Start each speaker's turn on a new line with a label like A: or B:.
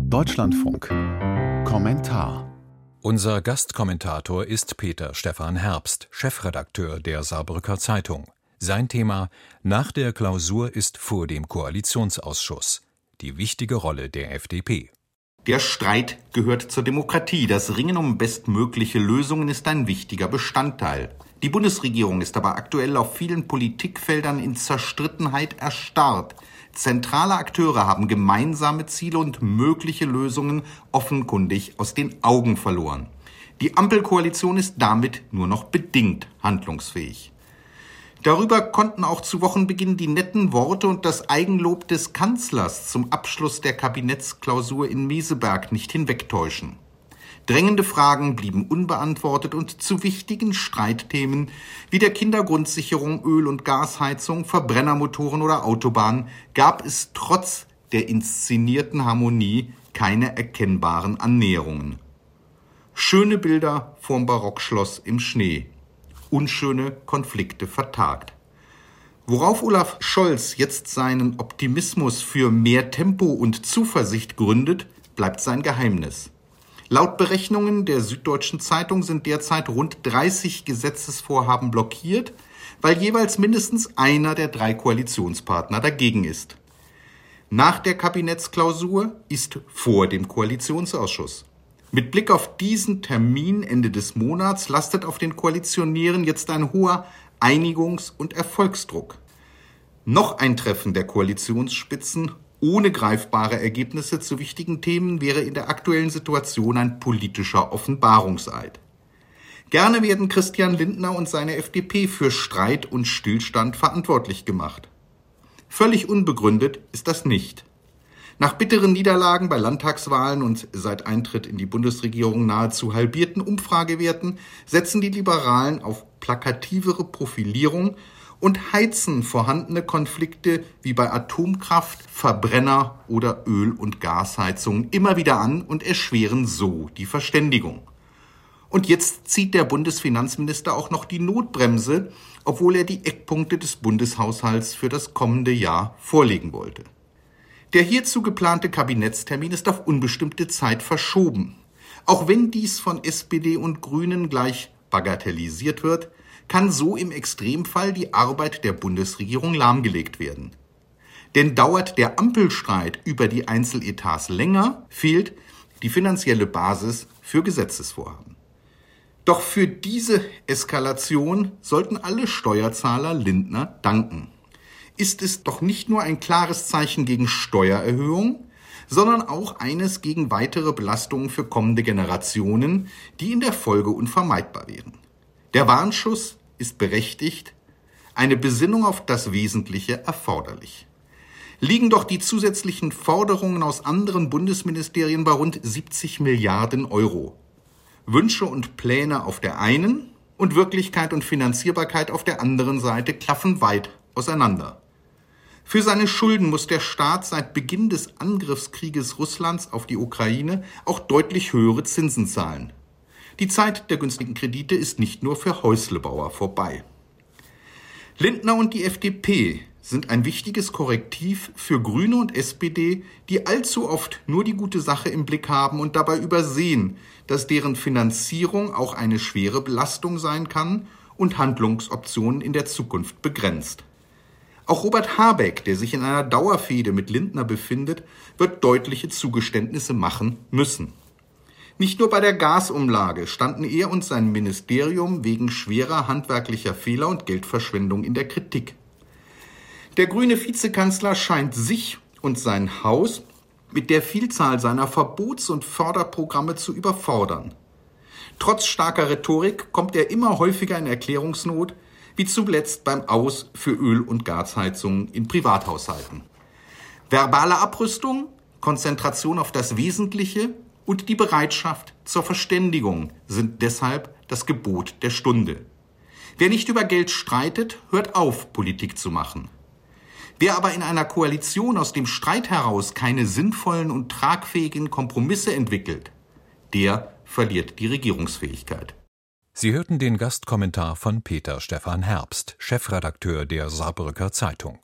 A: Deutschlandfunk Kommentar
B: Unser Gastkommentator ist Peter Stephan Herbst, Chefredakteur der Saarbrücker Zeitung. Sein Thema Nach der Klausur ist vor dem Koalitionsausschuss. Die wichtige Rolle der FDP.
C: Der Streit gehört zur Demokratie. Das Ringen um bestmögliche Lösungen ist ein wichtiger Bestandteil. Die Bundesregierung ist aber aktuell auf vielen Politikfeldern in Zerstrittenheit erstarrt. Zentrale Akteure haben gemeinsame Ziele und mögliche Lösungen offenkundig aus den Augen verloren. Die Ampelkoalition ist damit nur noch bedingt handlungsfähig. Darüber konnten auch zu Wochenbeginn die netten Worte und das Eigenlob des Kanzlers zum Abschluss der Kabinettsklausur in Meseberg nicht hinwegtäuschen. Drängende Fragen blieben unbeantwortet und zu wichtigen Streitthemen wie der Kindergrundsicherung, Öl- und Gasheizung, Verbrennermotoren oder Autobahnen gab es trotz der inszenierten Harmonie keine erkennbaren Annäherungen. Schöne Bilder vorm Barockschloss im Schnee, unschöne Konflikte vertagt. Worauf Olaf Scholz jetzt seinen Optimismus für mehr Tempo und Zuversicht gründet, bleibt sein Geheimnis. Laut Berechnungen der Süddeutschen Zeitung sind derzeit rund 30 Gesetzesvorhaben blockiert, weil jeweils mindestens einer der drei Koalitionspartner dagegen ist. Nach der Kabinettsklausur ist vor dem Koalitionsausschuss. Mit Blick auf diesen Termin Ende des Monats lastet auf den Koalitionären jetzt ein hoher Einigungs- und Erfolgsdruck. Noch ein Treffen der Koalitionsspitzen ohne greifbare Ergebnisse zu wichtigen Themen wäre in der aktuellen Situation ein politischer Offenbarungseid. Gerne werden Christian Lindner und seine FDP für Streit und Stillstand verantwortlich gemacht. Völlig unbegründet ist das nicht. Nach bitteren Niederlagen bei Landtagswahlen und seit Eintritt in die Bundesregierung nahezu halbierten Umfragewerten setzen die Liberalen auf plakativere Profilierung und heizen vorhandene Konflikte wie bei Atomkraft, Verbrenner oder Öl- und Gasheizungen immer wieder an und erschweren so die Verständigung. Und jetzt zieht der Bundesfinanzminister auch noch die Notbremse, obwohl er die Eckpunkte des Bundeshaushalts für das kommende Jahr vorlegen wollte. Der hierzu geplante Kabinettstermin ist auf unbestimmte Zeit verschoben. Auch wenn dies von SPD und Grünen gleich bagatellisiert wird, kann so im Extremfall die Arbeit der Bundesregierung lahmgelegt werden. Denn dauert der Ampelstreit über die Einzeletats länger, fehlt die finanzielle Basis für Gesetzesvorhaben. Doch für diese Eskalation sollten alle Steuerzahler Lindner danken. Ist es doch nicht nur ein klares Zeichen gegen Steuererhöhung, sondern auch eines gegen weitere Belastungen für kommende Generationen, die in der Folge unvermeidbar wären. Der Warnschuss ist berechtigt, eine Besinnung auf das Wesentliche erforderlich. Liegen doch die zusätzlichen Forderungen aus anderen Bundesministerien bei rund 70 Milliarden Euro. Wünsche und Pläne auf der einen und Wirklichkeit und Finanzierbarkeit auf der anderen Seite klaffen weit auseinander. Für seine Schulden muss der Staat seit Beginn des Angriffskrieges Russlands auf die Ukraine auch deutlich höhere Zinsen zahlen. Die Zeit der günstigen Kredite ist nicht nur für Häuslebauer vorbei. Lindner und die FDP sind ein wichtiges Korrektiv für Grüne und SPD, die allzu oft nur die gute Sache im Blick haben und dabei übersehen, dass deren Finanzierung auch eine schwere Belastung sein kann und Handlungsoptionen in der Zukunft begrenzt. Auch Robert Habeck, der sich in einer Dauerfehde mit Lindner befindet, wird deutliche Zugeständnisse machen müssen. Nicht nur bei der Gasumlage standen er und sein Ministerium wegen schwerer handwerklicher Fehler und Geldverschwendung in der Kritik. Der grüne Vizekanzler scheint sich und sein Haus mit der Vielzahl seiner Verbots- und Förderprogramme zu überfordern. Trotz starker Rhetorik kommt er immer häufiger in Erklärungsnot, wie zuletzt beim Aus für Öl- und Gasheizungen in Privathaushalten. Verbale Abrüstung, Konzentration auf das Wesentliche und die Bereitschaft zur Verständigung sind deshalb das Gebot der Stunde. Wer nicht über Geld streitet, hört auf, Politik zu machen. Wer aber in einer Koalition aus dem Streit heraus keine sinnvollen und tragfähigen Kompromisse entwickelt, der verliert die Regierungsfähigkeit.
B: Sie hörten den Gastkommentar von Peter Stephan Herbst, Chefredakteur der Saarbrücker Zeitung.